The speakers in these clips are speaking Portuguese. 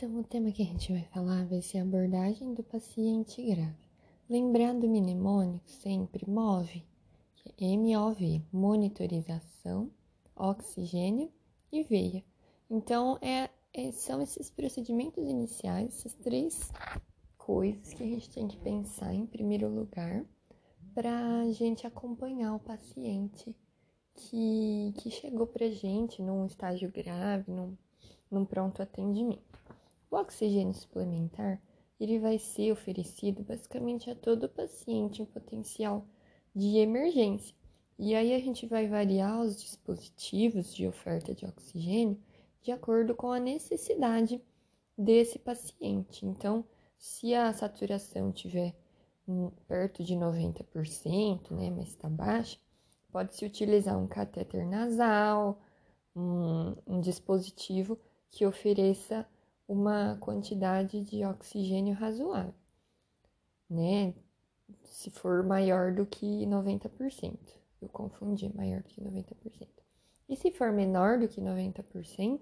Então, o tema que a gente vai falar vai ser a abordagem do paciente grave. Lembrar do mnemônico sempre MOVE, que é M-O-V, monitorização, oxigênio e veia. Então, é, é, são esses procedimentos iniciais, essas três coisas que a gente tem que pensar em primeiro lugar para a gente acompanhar o paciente que, que chegou para gente num estágio grave, num, num pronto atendimento. O oxigênio suplementar ele vai ser oferecido basicamente a todo paciente em potencial de emergência. E aí a gente vai variar os dispositivos de oferta de oxigênio de acordo com a necessidade desse paciente. Então, se a saturação tiver perto de 90%, né, mas está baixa, pode-se utilizar um catéter nasal, um, um dispositivo que ofereça uma quantidade de oxigênio razoável, né? Se for maior do que 90%. Eu confundi, maior do que 90%. E se for menor do que 90%,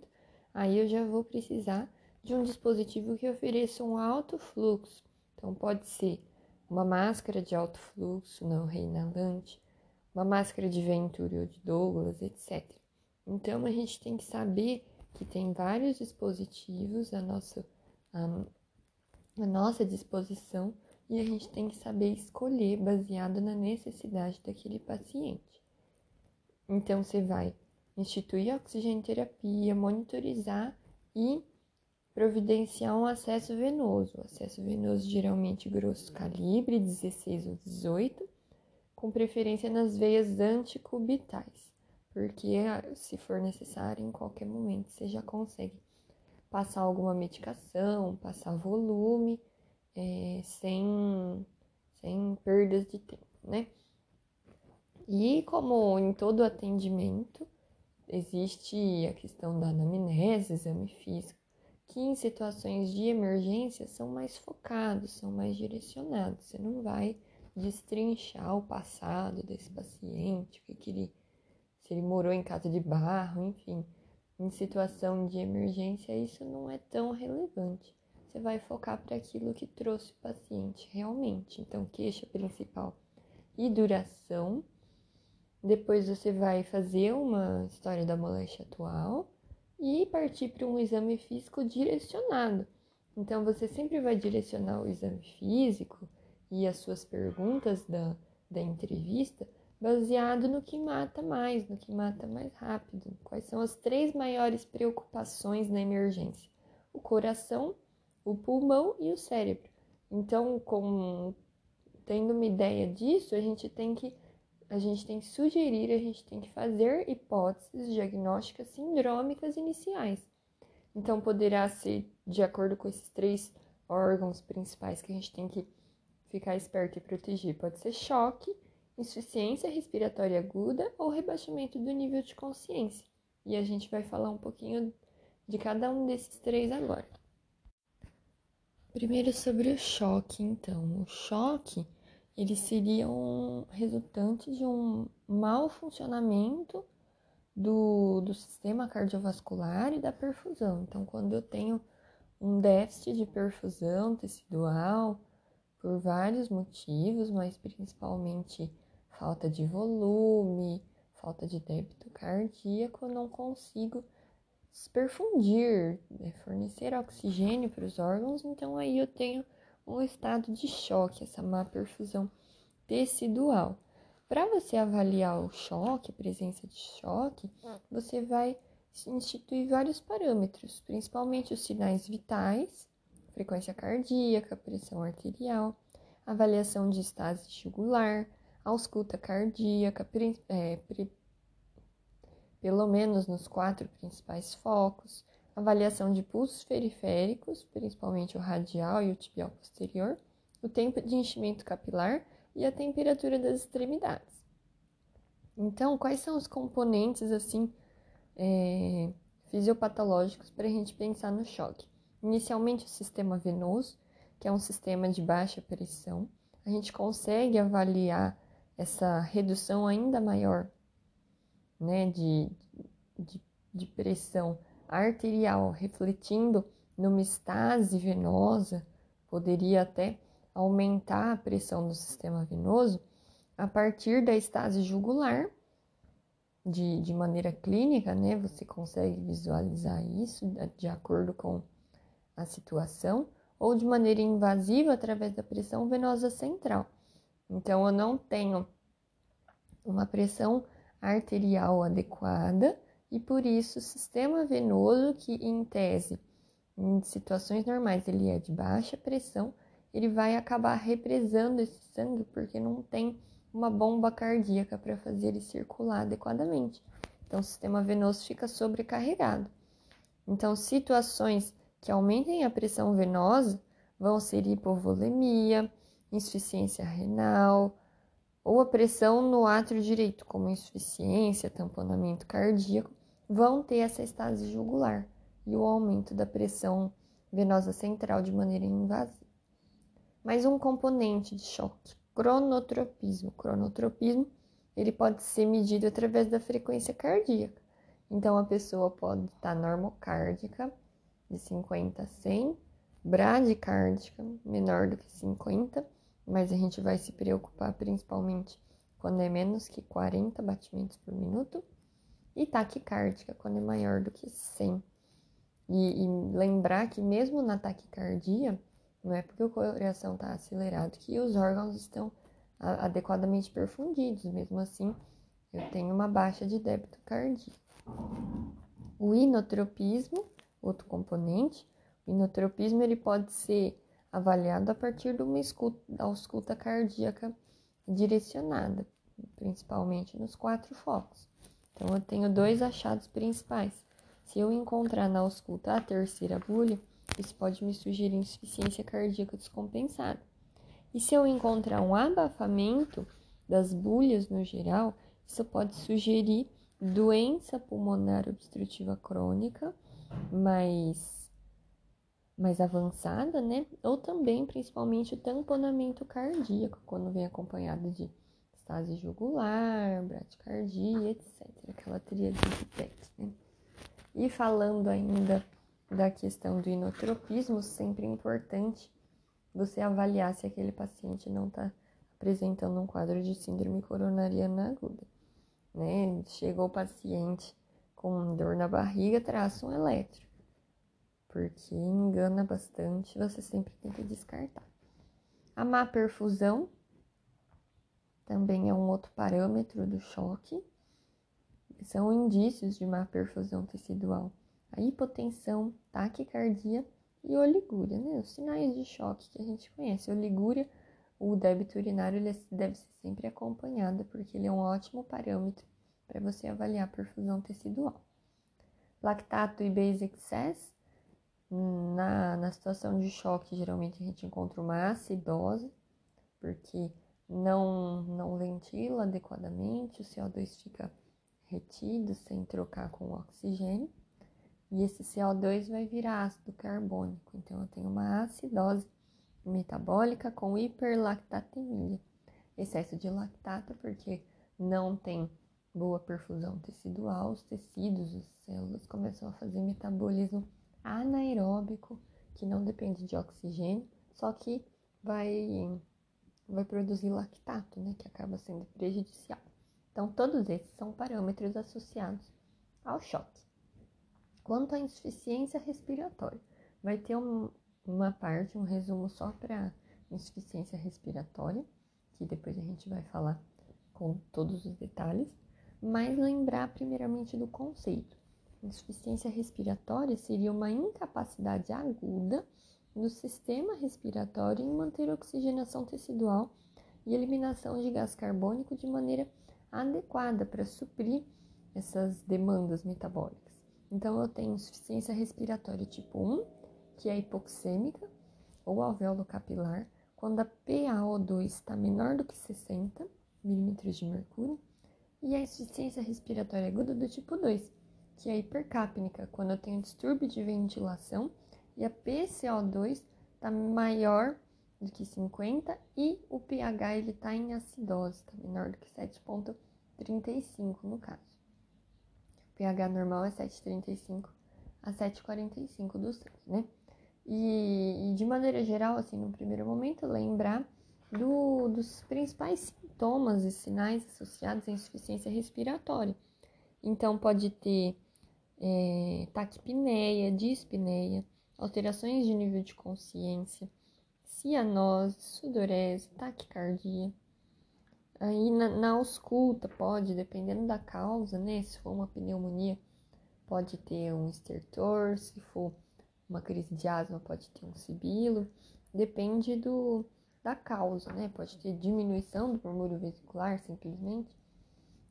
aí eu já vou precisar de um dispositivo que ofereça um alto fluxo. Então, pode ser uma máscara de alto fluxo não reinalante, uma máscara de Venturi ou de Douglas, etc. Então, a gente tem que saber que tem vários dispositivos à nossa, à, nossa disposição e a gente tem que saber escolher baseado na necessidade daquele paciente. Então, você vai instituir a oxigenoterapia, monitorizar e providenciar um acesso venoso. O acesso venoso geralmente grosso calibre, 16 ou 18, com preferência nas veias anticubitais porque ah, se for necessário, em qualquer momento você já consegue passar alguma medicação, passar volume, é, sem, sem perdas de tempo, né? E como em todo atendimento, existe a questão da anamnese, exame físico, que em situações de emergência são mais focados, são mais direcionados. Você não vai destrinchar o passado desse paciente, o que, que ele se ele morou em casa de barro, enfim. Em situação de emergência, isso não é tão relevante. Você vai focar para aquilo que trouxe o paciente realmente. Então, queixa principal e duração. Depois você vai fazer uma história da moléstia atual e partir para um exame físico direcionado. Então, você sempre vai direcionar o exame físico e as suas perguntas da, da entrevista baseado no que mata mais, no que mata mais rápido. Quais são as três maiores preocupações na emergência? O coração, o pulmão e o cérebro. Então, com, tendo uma ideia disso, a gente tem que a gente tem que sugerir, a gente tem que fazer hipóteses diagnósticas sindrômicas iniciais. Então, poderá ser de acordo com esses três órgãos principais que a gente tem que ficar esperto e proteger. Pode ser choque, insuficiência respiratória aguda ou rebaixamento do nível de consciência. E a gente vai falar um pouquinho de cada um desses três agora. Primeiro sobre o choque, então. O choque, ele seria um resultante de um mau funcionamento do, do sistema cardiovascular e da perfusão. Então, quando eu tenho um déficit de perfusão tecidual, por vários motivos, mas principalmente falta de volume, falta de débito cardíaco, não consigo perfundir, né, fornecer oxigênio para os órgãos, então aí eu tenho um estado de choque, essa má perfusão tecidual. Para você avaliar o choque, a presença de choque, você vai instituir vários parâmetros, principalmente os sinais vitais, frequência cardíaca, pressão arterial, avaliação de estase jugular, ausculta cardíaca, é, pelo menos nos quatro principais focos, avaliação de pulsos periféricos, principalmente o radial e o tibial posterior, o tempo de enchimento capilar e a temperatura das extremidades. Então, quais são os componentes assim é, fisiopatológicos para a gente pensar no choque? Inicialmente, o sistema venoso, que é um sistema de baixa pressão. A gente consegue avaliar essa redução ainda maior né, de, de, de pressão arterial, refletindo numa estase venosa, poderia até aumentar a pressão do sistema venoso a partir da estase jugular, de, de maneira clínica, né? Você consegue visualizar isso de acordo com a situação, ou de maneira invasiva através da pressão venosa central. Então, eu não tenho uma pressão arterial adequada e por isso o sistema venoso, que em tese, em situações normais, ele é de baixa pressão, ele vai acabar represando esse sangue porque não tem uma bomba cardíaca para fazer ele circular adequadamente. Então, o sistema venoso fica sobrecarregado. Então, situações que aumentem a pressão venosa vão ser hipovolemia, insuficiência renal, ou a pressão no átrio direito, como insuficiência, tamponamento cardíaco, vão ter essa estase jugular e o aumento da pressão venosa central de maneira invasiva. Mais um componente de choque cronotropismo. Cronotropismo, ele pode ser medido através da frequência cardíaca. Então, a pessoa pode estar normocárdica, de 50 a 100, bradicárdica, menor do que 50, mas a gente vai se preocupar principalmente quando é menos que 40 batimentos por minuto, e taquicárdica, quando é maior do que 100. E, e lembrar que mesmo na taquicardia, não é porque o coração está acelerado que os órgãos estão adequadamente perfundidos. Mesmo assim, eu tenho uma baixa de débito cardíaco. O inotropismo, outro componente, o inotropismo ele pode ser avaliado a partir de uma escuta, ausculta cardíaca direcionada, principalmente nos quatro focos. Então, eu tenho dois achados principais. Se eu encontrar na ausculta a terceira bulha, isso pode me sugerir insuficiência cardíaca descompensada. E se eu encontrar um abafamento das bulhas no geral, isso pode sugerir doença pulmonar obstrutiva crônica mais, mais avançada, né? Ou também, principalmente, o tamponamento cardíaco, quando vem acompanhado de estase jugular, bradicardia, etc. Aquela tríade de PET, né? E falando ainda da questão do inotropismo, sempre é importante você avaliar se aquele paciente não está apresentando um quadro de síndrome coronariana aguda. Né? Chegou o paciente com dor na barriga, traça um eletro, porque engana bastante, você sempre tem que descartar. A má perfusão também é um outro parâmetro do choque. São indícios de má perfusão tecidual a hipotensão, taquicardia e oligúria, né? Os sinais de choque que a gente conhece. Oligúria, o débito urinário ele deve ser sempre acompanhado, porque ele é um ótimo parâmetro para você avaliar a perfusão tecidual. Lactato e base excess, na, na situação de choque, geralmente a gente encontra uma acidose, porque não, não ventila adequadamente, o CO2 fica retido sem trocar com o oxigênio. E esse CO2 vai virar ácido carbônico. Então, eu tenho uma acidose metabólica com hiperlactatemia. Excesso de lactato, porque não tem boa perfusão tecidual, os tecidos, as células começam a fazer metabolismo anaeróbico, que não depende de oxigênio, só que vai, vai produzir lactato, né, que acaba sendo prejudicial. Então, todos esses são parâmetros associados ao choque. Quanto à insuficiência respiratória, vai ter um, uma parte, um resumo só para insuficiência respiratória, que depois a gente vai falar com todos os detalhes, mas lembrar primeiramente do conceito. Insuficiência respiratória seria uma incapacidade aguda do sistema respiratório em manter oxigenação tecidual e eliminação de gás carbônico de maneira adequada para suprir essas demandas metabólicas. Então, eu tenho insuficiência respiratória tipo 1, que é hipoxêmica, ou alvéolo capilar, quando a PaO2 está menor do que 60 milímetros de mercúrio, e a insuficiência respiratória aguda do tipo 2, que é hipercapnica, quando eu tenho distúrbio de ventilação e a PCO2 está maior do que 50 e o pH ele está em acidose, está menor do que 7,35 no caso pH normal é 7,35 a 7,45 do sangue, né? E, e, de maneira geral, assim, no primeiro momento, lembrar do, dos principais sintomas e sinais associados à insuficiência respiratória. Então, pode ter é, taquipneia, dispneia, alterações de nível de consciência, cianose, sudorese, taquicardia. Aí na, na ausculta pode, dependendo da causa, né? Se for uma pneumonia, pode ter um estertor, se for uma crise de asma, pode ter um sibilo. Depende do, da causa, né? Pode ter diminuição do murmúrio vesicular, simplesmente.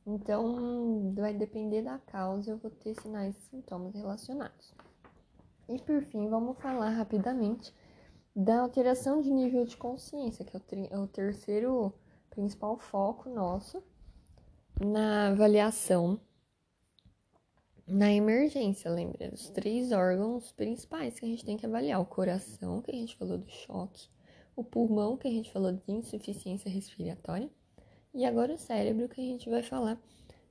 Então, vai depender da causa, eu vou ter sinais e sintomas relacionados. E por fim, vamos falar rapidamente da alteração de nível de consciência, que é o, é terceiro principal foco nosso na avaliação na emergência, lembra? Os três órgãos principais que a gente tem que avaliar: o coração, que a gente falou do choque, o pulmão, que a gente falou de insuficiência respiratória, e agora o cérebro, que a gente vai falar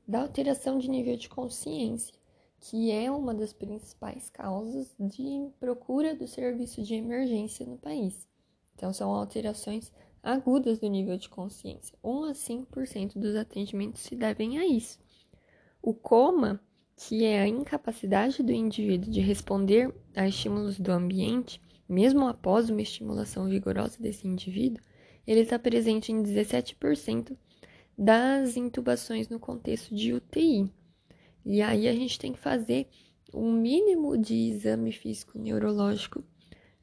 da alteração de nível de consciência, que é uma das principais causas de procura do serviço de emergência no país. Então, são alterações agudas do nível de consciência. 1 a 5% dos atendimentos se devem a isso. O coma, que é a incapacidade do indivíduo de responder a estímulos do ambiente, mesmo após uma estimulação vigorosa desse indivíduo, ele está presente em 17% das intubações no contexto de UTI. E aí a gente tem que fazer o mínimo de exame físico neurológico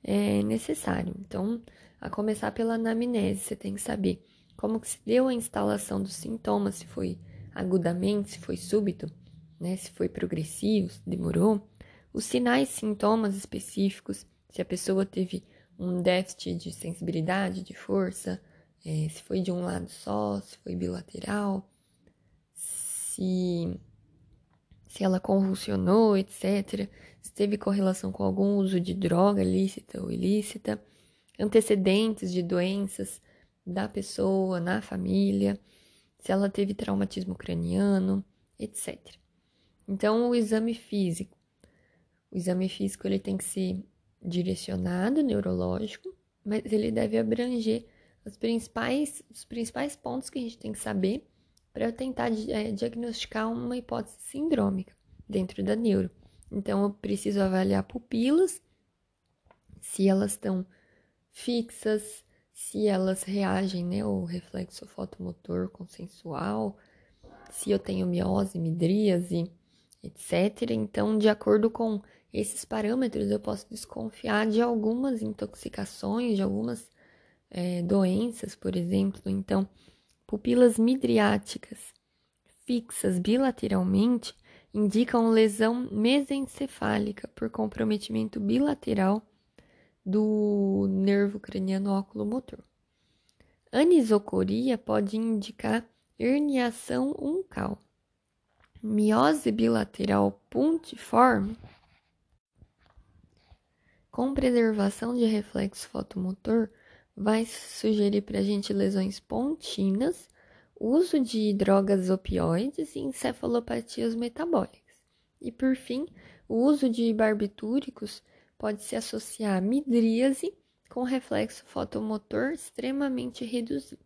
é, necessário. Então, a começar pela anamnese, você tem que saber como que se deu a instalação dos sintomas, se foi agudamente, se foi súbito, né, se foi progressivo, se demorou, os sinais sintomas específicos, se a pessoa teve um déficit de sensibilidade, de força, é, se foi de um lado só, se foi bilateral, se, se ela convulsionou, etc., se teve correlação com algum uso de droga lícita ou ilícita, antecedentes de doenças da pessoa, na família, se ela teve traumatismo craniano, etc. Então, o exame físico. O exame físico ele tem que ser direcionado, neurológico, mas ele deve abranger os principais, os principais pontos que a gente tem que saber para tentar é, diagnosticar uma hipótese sindrômica dentro da neuro. Então, eu preciso avaliar pupilas, se elas estão fixas, se elas reagem, né, o reflexo fotomotor consensual, se eu tenho miose, midríase, etc. Então, de acordo com esses parâmetros, eu posso desconfiar de algumas intoxicações, de algumas é, doenças, por exemplo. Então, pupilas midriáticas fixas bilateralmente indicam lesão mesencefálica por comprometimento bilateral do nervo craniano oculomotor. Anisocoria pode indicar herniação uncal. Miose bilateral puntiforme com preservação de reflexo fotomotor vai sugerir para a gente lesões pontinas, uso de drogas opioides e encefalopatias metabólicas. E por fim, o uso de barbitúricos pode se associar a midríase com reflexo fotomotor extremamente reduzido.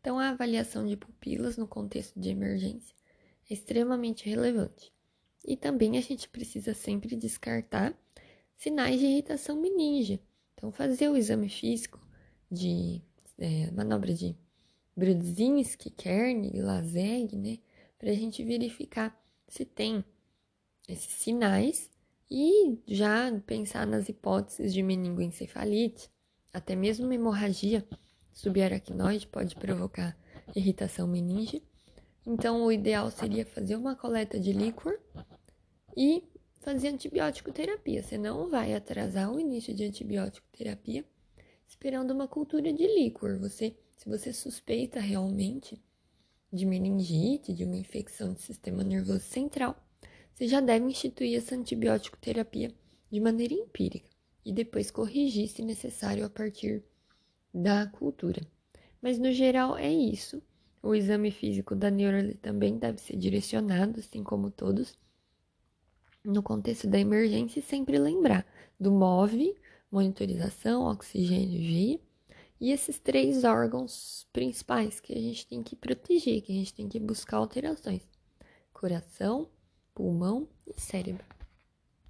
Então, a avaliação de pupilas no contexto de emergência é extremamente relevante. E também a gente precisa sempre descartar sinais de irritação meninge. Então, fazer o exame físico de é, manobra de Brudzinski, Kern Lazeg, né? Para a gente verificar se tem esses sinais e já pensar nas hipóteses de meningoencefalite, até mesmo hemorragia subaracnoide pode provocar irritação meninge. Então, o ideal seria fazer uma coleta de líquor e fazer antibiótico terapia. Você não vai atrasar o início de antibiótico terapia esperando uma cultura de líquor. Você, se você suspeita realmente de meningite, de uma infecção do sistema nervoso central, você já deve instituir essa antibiótico terapia de maneira empírica e depois corrigir se necessário a partir da cultura. Mas no geral é isso. O exame físico da neuro também deve ser direcionado, assim como todos, no contexto da emergência e sempre lembrar do MOVE, monitorização, oxigênio e e esses três órgãos principais que a gente tem que proteger, que a gente tem que buscar alterações: coração, pulmão e cérebro.